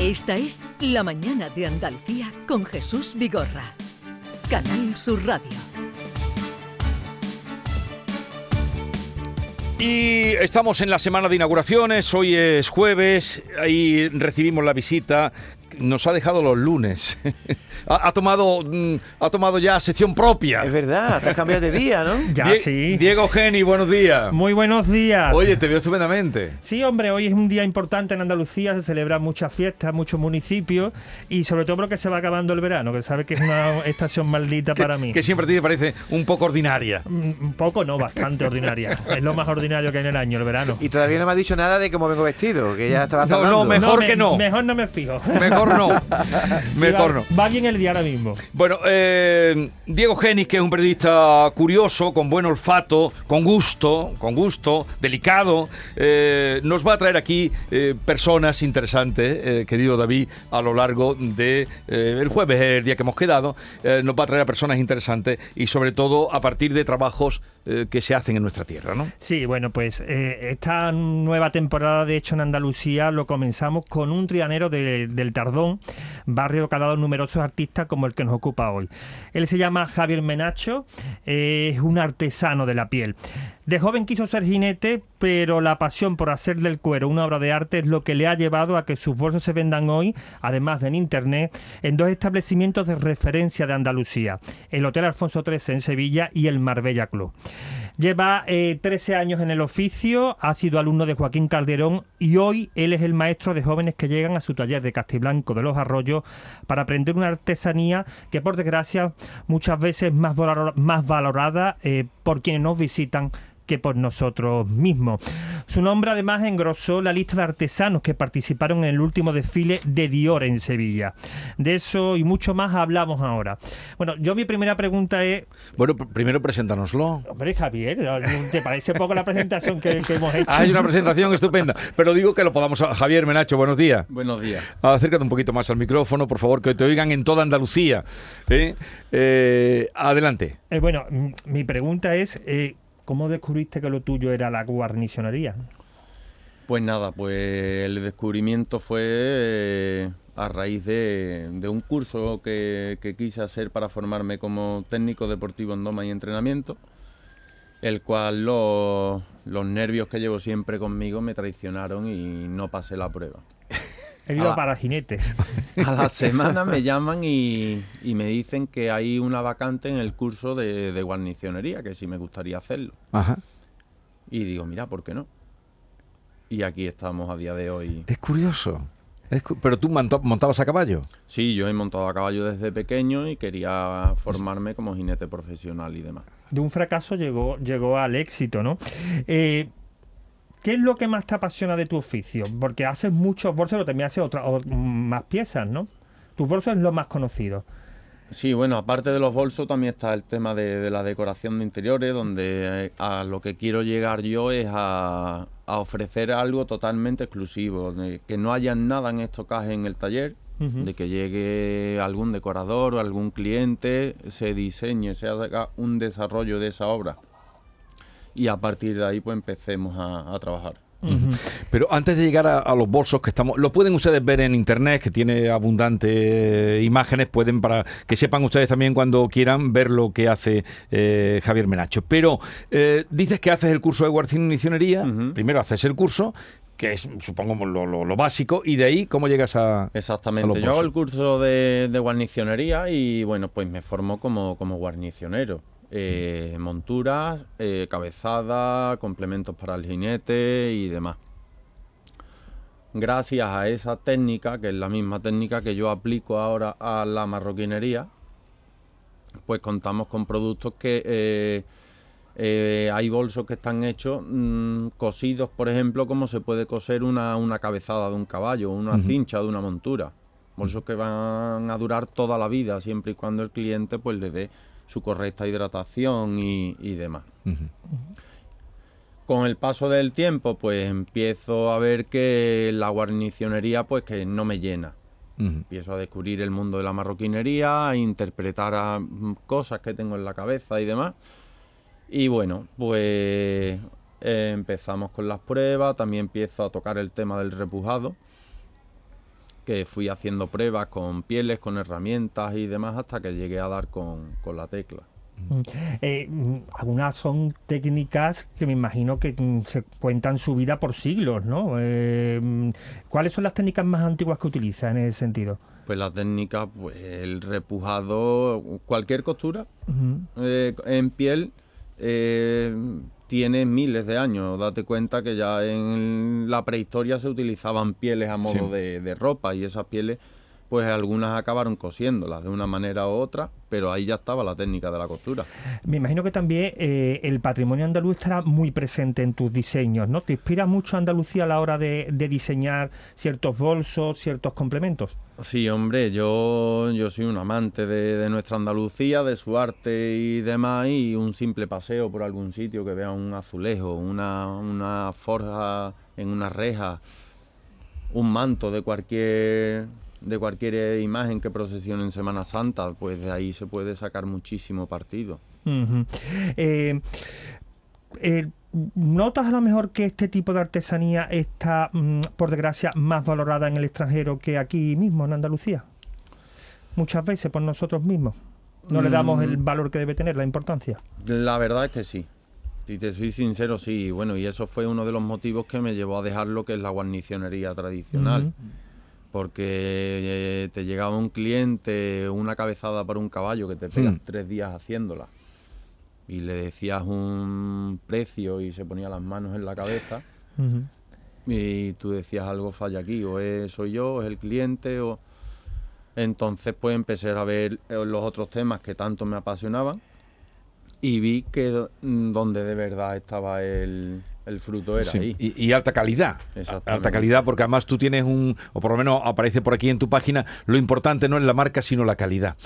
Esta es La Mañana de Andalucía con Jesús Vigorra. Canal Sur Radio. Y estamos en la semana de inauguraciones, hoy es jueves, ahí recibimos la visita nos ha dejado los lunes. ha, tomado, mm, ha tomado ya sección propia. Es verdad, te has cambiado de día, ¿no? Ya, sí. Diego Geni, buenos días. Muy buenos días. Oye, te veo estupendamente. Sí, hombre, hoy es un día importante en Andalucía, se celebran muchas fiestas, muchos municipios y sobre todo porque se va acabando el verano, que sabe que es una estación maldita para mí. Que siempre te parece un poco ordinaria. Mm, un poco, no, bastante ordinaria. es lo más ordinario que hay en el año, el verano. Y todavía no me ha dicho nada de cómo vengo vestido, que ya estaba No, no, mejor que no. Mejor no me fijo. Mejor no. Mejor no. Va bien el día ahora mismo. Bueno, eh, Diego Genis, que es un periodista curioso, con buen olfato, con gusto, con gusto, delicado, eh, nos va a traer aquí eh, personas interesantes, querido David, a lo largo de el jueves, el día que hemos quedado, nos va a traer a personas interesantes y sobre todo a partir de trabajos que se hacen en nuestra tierra, ¿no? Sí, bueno, pues esta nueva temporada de Hecho en Andalucía lo comenzamos con un trianero del Tardón barrio que ha dado numerosos artistas como el que nos ocupa hoy. Él se llama Javier Menacho, es un artesano de la piel. De joven quiso ser jinete, pero la pasión por hacer del cuero una obra de arte es lo que le ha llevado a que sus bolsos se vendan hoy, además de en internet, en dos establecimientos de referencia de Andalucía, el Hotel Alfonso XIII en Sevilla y el Marbella Club. Lleva 13 eh, años en el oficio, ha sido alumno de Joaquín Calderón y hoy él es el maestro de jóvenes que llegan a su taller de Castiblanco de los Arroyos para aprender una artesanía que por desgracia muchas veces más, más valorada eh, por quienes nos visitan que por nosotros mismos. Su nombre además engrosó la lista de artesanos que participaron en el último desfile de Dior en Sevilla. De eso y mucho más hablamos ahora. Bueno, yo mi primera pregunta es... Bueno, primero preséntanoslo. Hombre, Javier, ¿te parece poco la presentación que, hemos hecho? Hay una presentación estupenda, pero digo que lo podamos... Javier Menacho, buenos días. Buenos días. Acércate un poquito más al micrófono, por favor, que te oigan en toda Andalucía. ¿eh? Eh, adelante. Eh, bueno, mi pregunta es... ¿Cómo descubriste que lo tuyo era la guarnicionería? Pues nada, pues el descubrimiento fue eh, a raíz de, un curso que, quise hacer para formarme como técnico deportivo en doma y entrenamiento, el cual los nervios que llevo siempre conmigo me traicionaron y no pasé la prueba. He ido para jinete. A la semana me llaman y, me dicen que hay una vacante en el curso de, guarnicionería, que sí me gustaría hacerlo. Ajá. Y digo, mira, ¿por qué no? Y aquí estamos a día de hoy. Es curioso. ¿Pero tú montabas a caballo? Sí, yo he montado a caballo desde pequeño y quería formarme como jinete profesional y demás. De un fracaso llegó, llegó al éxito, ¿no? Eh, ¿Qué es lo que más te apasiona de tu oficio? Porque haces muchos bolsos, pero también haces otras más piezas, ¿no? Tus bolsos es lo más conocido. Sí, bueno, aparte de los bolsos también está el tema de, la decoración de interiores, donde eh, a lo que quiero llegar yo es a, ofrecer algo totalmente exclusivo, de que no haya nada en estocaje en el taller, de que llegue algún decorador o algún cliente, se diseñe, se haga un desarrollo de esa obra y a partir de ahí pues empecemos a, trabajar. Pero antes de llegar a, los bolsos que estamos, lo pueden ustedes ver en internet, que tiene abundantes eh, imágenes, pueden para que sepan ustedes también cuando quieran ver lo que hace eh, Javier Menacho. Pero eh, dices que haces el curso de guarnicionería, primero haces el curso, que es supongo lo, básico, y de ahí cómo llegas a... Exactamente, yo hago el curso de, de, guarnicionería y bueno, pues me formo como, como guarnicionero eh, monturas, eh, cabezada, complementos para el jinete y demás. Gracias a esa técnica, que es la misma técnica que yo aplico ahora a la marroquinería, pues contamos con productos que eh, eh, hay bolsos que están hechos mm, cosidos, por ejemplo, como se puede coser una, cabezada de un caballo, una cincha de una montura. Bolsos que van a durar toda la vida, siempre y cuando el cliente pues le dé su correcta hidratación y, demás. Con el paso del tiempo, pues empiezo a ver que la guarnicionería, pues que no me llena. Empiezo a descubrir el mundo de la marroquinería, a interpretar mm, cosas que tengo en la cabeza y demás. Y bueno, pues empezamos con las pruebas, también empiezo a tocar el tema del repujado que fui haciendo pruebas con pieles, con herramientas y demás hasta que llegué a dar con, con la tecla. Mm. Eh, mm, algunas son técnicas que me imagino que mm, se cuentan su vida por siglos, ¿no? Eh, ¿Cuáles son las técnicas más antiguas que utiliza en ese sentido? Pues la técnica, pues el repujado, cualquier costura eh, en piel tiene miles de años. Date cuenta que ya en la prehistoria se utilizaban pieles a modo Sí. de, de ropa y esas pieles, pues algunas acabaron cosiéndolas de una manera u otra, pero ahí ya estaba la técnica de la costura. Me imagino que también eh, el patrimonio andaluz estará muy presente en tus diseños, ¿no? ¿Te inspira mucho Andalucía a la hora de, de diseñar ciertos bolsos, ciertos complementos? Sí, hombre, yo, yo soy un amante de, de nuestra Andalucía, de su arte y demás, y un simple paseo por algún sitio que vea un azulejo, una, una forja en una reja, un manto de cualquier de cualquier imagen que procesione en Semana Santa, pues de ahí se puede sacar muchísimo partido. Eh, eh, ¿Notas a lo mejor que este tipo de artesanía está, mm, por desgracia, más valorada en el extranjero que aquí mismo, en Andalucía? Muchas veces por nosotros mismos. No le damos el Mm. valor que debe tener, la importancia. La verdad es que sí. Si te soy sincero, sí. Bueno, y eso fue uno de los motivos que me llevó a dejar lo que es la guarnicionería tradicional. Porque eh, te llegaba un cliente, una cabezada para un caballo que te pegas Hmm. tres días haciéndola. Y le decías un precio y se ponía las manos en la cabeza. Y tú decías algo falla aquí, o es, soy yo, o es el cliente, o... Entonces pues empecé a ver eh, los otros temas que tanto me apasionaban y vi que mm, donde de verdad estaba el, el fruto era Sí, ahí. Y, y alta calidad. Alta calidad, porque además tú tienes un, o por lo menos aparece por aquí en tu página, lo importante no es la marca, sino la calidad.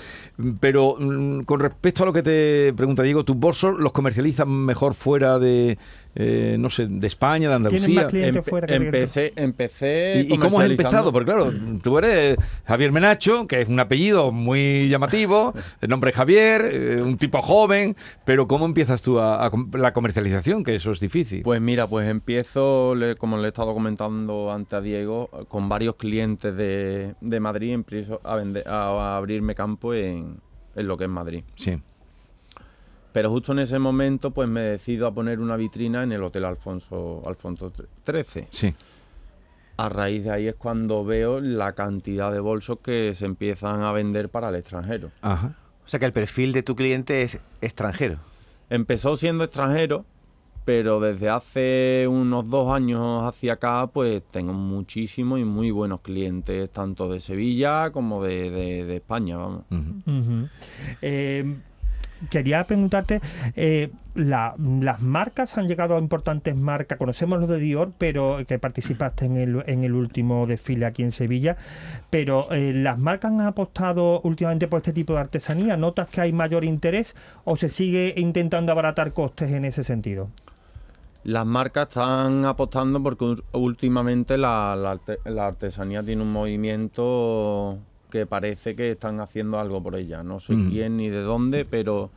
Pero mm, con respecto a lo que te pregunta Diego, ¿tus bolsos los comercializan mejor fuera de, eh, no sé, de España, de ¿Tienes Andalucía? Empe- fuera que empecé, empecé ¿Y, y cómo has empezado? Porque claro, tú eres Javier Menacho, que es un apellido muy llamativo, el nombre es Javier, eh, un tipo joven, pero ¿cómo empiezas tú a, la comercialización? Que eso es difícil. Pues mira, pues empiezo, como le he estado comentando antes a Diego, con varios clientes de, de Madrid, empiezo a, vender, a, a abrirme campo en, en lo que es Madrid. sí. Pero justo en ese momento, pues me decido a poner una vitrina en el Hotel Alfonso, Alfonso XIII. Sí. A raíz de ahí es cuando veo la cantidad de bolsos que se empiezan a vender para el extranjero. Ajá. O sea que el perfil de tu cliente es extranjero. Empezó siendo extranjero, pero desde hace unos dos años hacia acá, pues tengo muchísimos y muy buenos clientes, tanto de Sevilla como de, de- de España, vamos. Eh, quería preguntarte, eh, la- las marcas han llegado a importantes marcas, conocemos los de Dior, pero que participaste en el, en el último desfile aquí en Sevilla, pero eh, las marcas han apostado últimamente por este tipo de artesanía, ¿notas que hay mayor interés o se sigue intentando abaratar costes en ese sentido? Las marcas están apostando porque últimamente la, la artesanía tiene un movimiento que parece que están haciendo algo por ella. No sé quién ni de dónde, pero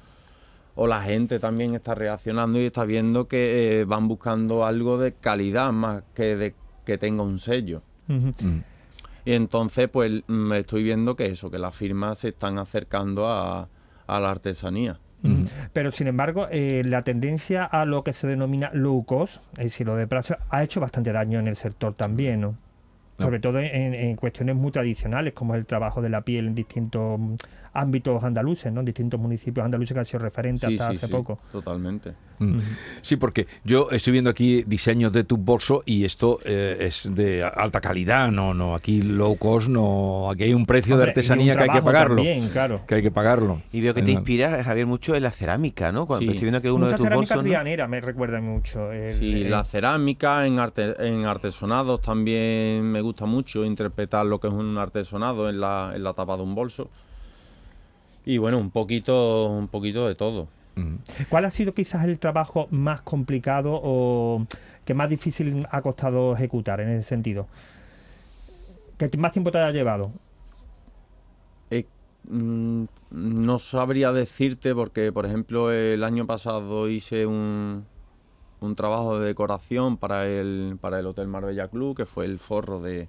o la gente también está reaccionando y está viendo que eh, van buscando algo de calidad más que de que tenga un sello. Ujú. Y entonces, pues me estoy viendo que eso, que las firmas se están acercando a, a la artesanía. Ujú. Pero sin embargo, eh, la tendencia a lo que se denomina low cost, es decir, lo de precio, ha hecho bastante daño en el sector también, ¿no? No. Sobre todo en, en cuestiones muy tradicionales, como es el trabajo de la piel en distintos ámbitos andaluces, ¿no? En distintos municipios andaluces que han sido referentes hasta hace poco. totalmente. Mm. Sí, porque yo estoy viendo aquí diseños de tu bolso y esto eh, es de alta calidad, no, no, aquí low cost, no, aquí hay un precio Hombre, de artesanía que hay que pagarlo, También, claro. que hay que pagarlo. Y veo que te inspira, Javier, mucho en la cerámica, ¿no? Cuando Sí. estoy viendo que uno Mucha de tus cerámica bolsos... ¿no? trianera me recuerda mucho. el- Sí, el- la cerámica en, arte, en artesonados también me gusta mucho interpretar lo que es un artesonado en la, en la tapa de un bolso. Y bueno, un poquito, un poquito de todo. ¿Cuál ha sido quizás el trabajo más complicado o que más difícil ha costado ejecutar en ese sentido? ¿Qué más tiempo te haya llevado? Eh, mm, no sabría decirte porque, por ejemplo, el año pasado hice un, un trabajo de decoración para el, para el Hotel Marbella Club, que fue el forro de,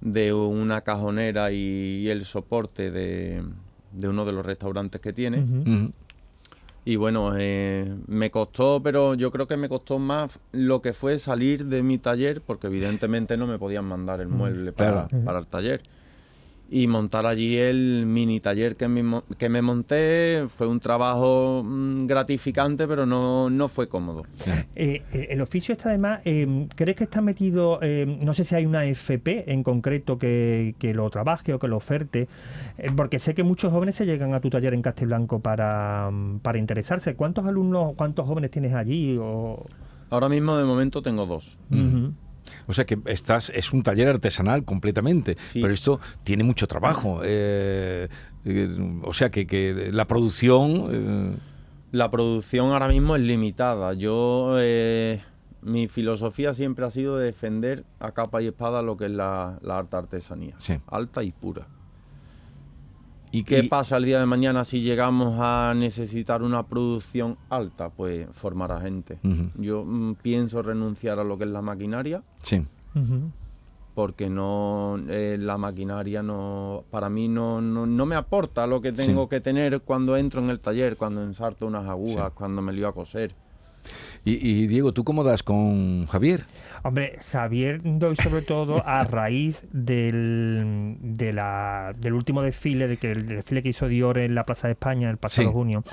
de una cajonera y, el soporte de, de uno de los restaurantes que tiene. Y bueno, eh, me costó, pero yo creo que me costó más lo que fue salir de mi taller, porque evidentemente no me podían mandar el mueble para, claro. para el taller. Y montar allí el mini taller que me, mo- que me monté fue un trabajo mm, gratificante, pero no, no fue cómodo. Eh, eh, el oficio está además, eh, ¿crees que está metido, eh, no sé si hay una FP en concreto que, que lo trabaje o que lo oferte? Eh, porque sé que muchos jóvenes se llegan a tu taller en Castelblanco para, mm, para interesarse. ¿Cuántos alumnos, cuántos jóvenes tienes allí? O... Ahora mismo de momento tengo dos. O sea que estás, es un taller artesanal completamente, Sí. pero esto tiene mucho trabajo. eh, eh, o sea que, que la producción... eh, La producción ahora mismo es limitada. Yo, mi filosofía siempre ha sido defender a capa y espada lo que es la, la alta artesanía, Sí. alta y pura. ¿Y ¿Qué y- pasa el día de mañana si llegamos a necesitar una producción alta? Pues formar a gente. Yo mm, pienso renunciar a lo que es la maquinaria Sí. Porque no eh, la maquinaria no para mí no, no, no me aporta lo que tengo Sí. que tener cuando entro en el taller, cuando ensarto unas agujas, Sí. cuando me lío a coser. Y, y, Diego, ¿tú cómo das con Javier? Hombre, Javier doy sobre todo a raíz del, de la, del último desfile, de que el desfile que hizo Dior en la Plaza de España el pasado Sí. junio.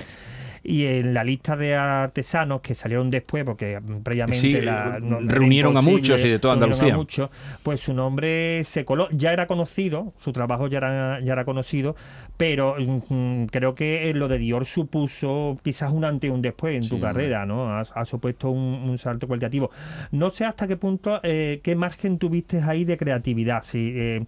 Y en la lista de artesanos que salieron después, porque previamente Sí, la- eh, no- reunieron a muchos y de toda reunieron a Andalucía. muchos, pues su nombre se coló. Ya era conocido, su trabajo ya era, ya era conocido, pero mm, creo que lo de Dior supuso quizás un antes y un después en Sí, tu hombre. carrera, ¿no? Ha, ha supuesto un, un salto cualitativo. No sé hasta qué punto, eh, qué margen tuviste ahí de creatividad. Si eh,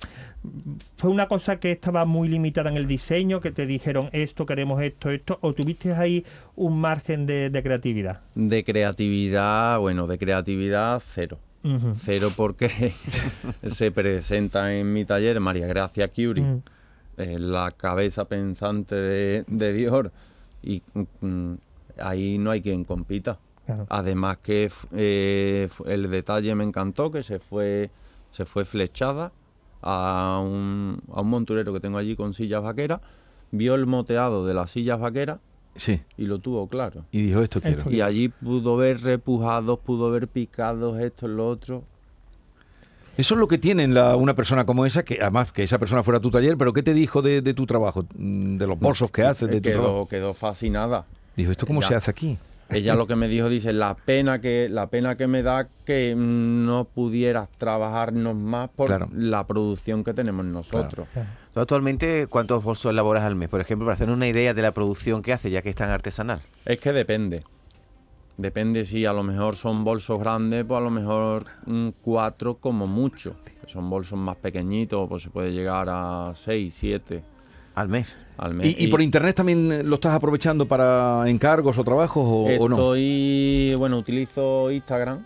fue una cosa que estaba muy limitada en el diseño, que te dijeron esto, queremos esto, esto, o tuviste ahí un margen de, de creatividad. De creatividad, bueno, de creatividad cero. Ujú. Cero porque se presenta en mi taller María Gracia Curie, Mm. eh, la cabeza pensante de, de Dior, y mm, ahí no hay quien compita. Claro. Además que eh, el detalle me encantó, que se fue, se fue flechada a un, a un monturero que tengo allí con sillas vaqueras, vio el moteado de las sillas vaqueras Sí. y lo tuvo claro. Y dijo esto quiero. Esto Y allí pudo ver repujados, pudo ver picados, esto, lo otro. Eso es lo que tiene en la- una persona como esa, que además que esa persona fuera a tu taller, pero ¿qué te dijo de, de tu trabajo? Mm, De los bolsos que haces, de tu trabajo. quedó, quedó fascinada. Dijo, ¿esto cómo Ya. se hace aquí? Ella lo que me dijo, dice, la pena que, la pena que me da que no pudieras trabajarnos más por Claro. la producción que tenemos nosotros. ¿Tú actualmente cuántos bolsos elaboras al mes? Por ejemplo, para hacer una idea de la producción que hace, ya que es tan artesanal. Es que depende. Depende si a lo mejor son bolsos grandes, pues a lo mejor mm, cuatro como mucho. Si son bolsos más pequeñitos, pues se puede llegar a seis, siete Al mes. al mes. ¿Y, y por internet también eh, lo estás aprovechando para encargos o trabajos o, o no? Estoy, bueno, utilizo Instagram,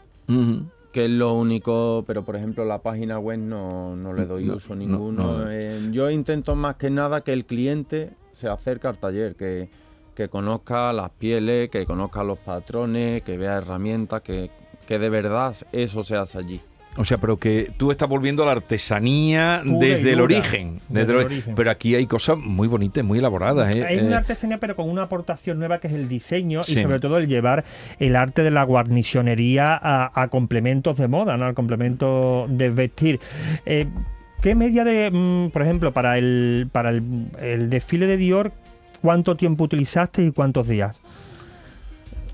que es lo único, pero por ejemplo la página web no, no le doy No, uso no, ninguno. no. Eh, yo intento más que nada que el cliente se acerque al taller, que, que conozca las pieles, que conozca los patrones, que vea herramientas, que, que de verdad eso se hace allí. O sea, pero que tú estás volviendo a la artesanía Pura desde el origen. Desde desde el el- origen. Pero aquí hay cosas muy bonitas, muy elaboradas. ¿eh? Eh, una artesanía, pero con una aportación nueva que es el diseño Sí. y sobre todo el llevar el arte de la guarnicionería a, a complementos de moda, ¿no? Al complemento de vestir. Eh, ¿Qué media de, mm, por ejemplo, para el para el, el desfile de Dior, cuánto tiempo utilizaste y cuántos días?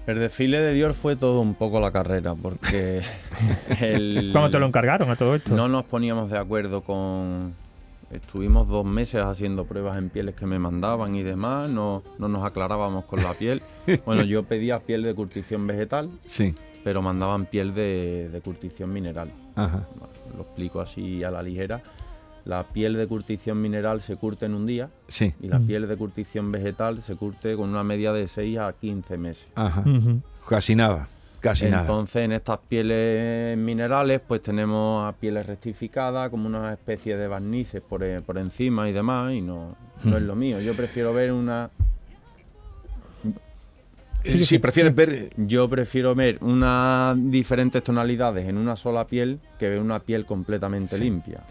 El desfile de Dior fue todo un poco la carrera, porque el, ¿Cuándo te lo encargaron a todo esto? No nos poníamos de acuerdo con... Estuvimos dos meses haciendo pruebas en pieles que me mandaban y demás, no, no nos aclarábamos con la piel. Bueno, yo pedía piel de curtición vegetal, Sí. pero mandaban piel de, de curtición mineral. Ajá. Lo explico así a la ligera. La piel de curtición mineral se curte en un día Sí. y la Mm. piel de curtición vegetal se curte con una media de 6 a 15 meses. Ajá. Ujú. Casi nada. Casi nada. Entonces, en estas pieles minerales, pues tenemos a pieles rectificadas, como una especie de barnices por, e- por encima y demás, y no, no es Hmm. lo mío. Yo prefiero ver una. Eh, sí, prefieres ver... Yo prefiero ver unas diferentes tonalidades en una sola piel que ver una piel completamente limpia.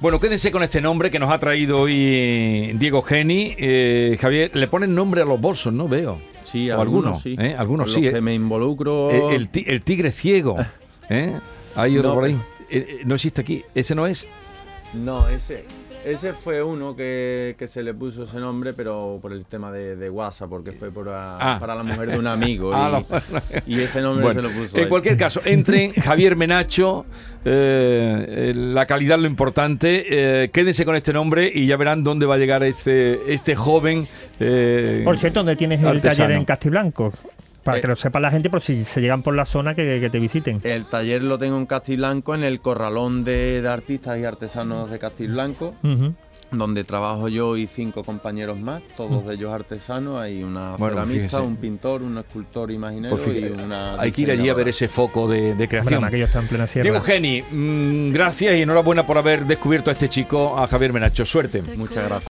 Bueno, quédense con este nombre que nos ha traído hoy Diego Geni. Eh, Javier, le ponen nombre a los bolsos, ¿no? Veo. Sí, O algunos, algunos, sí. ¿eh? Algunos sí, los eh. que me involucro. Eh, El, ti- el tigre ciego. ¿eh? Hay otro No, por ahí. Eh, eh, no existe aquí. ¿Ese no es? No, ese. Ese fue uno que, que se le puso ese nombre, pero por el tema de, de WhatsApp, porque fue por a- Ah. para la mujer de un amigo. Ah, y, y ese nombre Bueno, se lo puso. en él. cualquier caso, entren Javier Menacho, eh, eh, la calidad es lo importante. eh, quédense con este nombre y ya verán dónde va a llegar este, este joven. eh, Por cierto, ¿dónde tienes el artesano. taller en Castiblanco? Para Eh. que lo sepa la gente, por si se llegan por la zona, que, que te visiten. El taller lo tengo en Castiblanco, en el corralón de, de artistas y artesanos de Castiblanco, Ujú. donde trabajo yo y cinco compañeros más, todos de ellos artesanos. Hay una Bueno, ceramista, fíjese. un pintor, un escultor imaginero Pues y una. hay que ir allí a ver ese foco de, de creación. ellos están en plena sierra. Diego Geni, mm, gracias y enhorabuena por haber descubierto a este chico, a Javier Menacho. Suerte. Muchas gracias.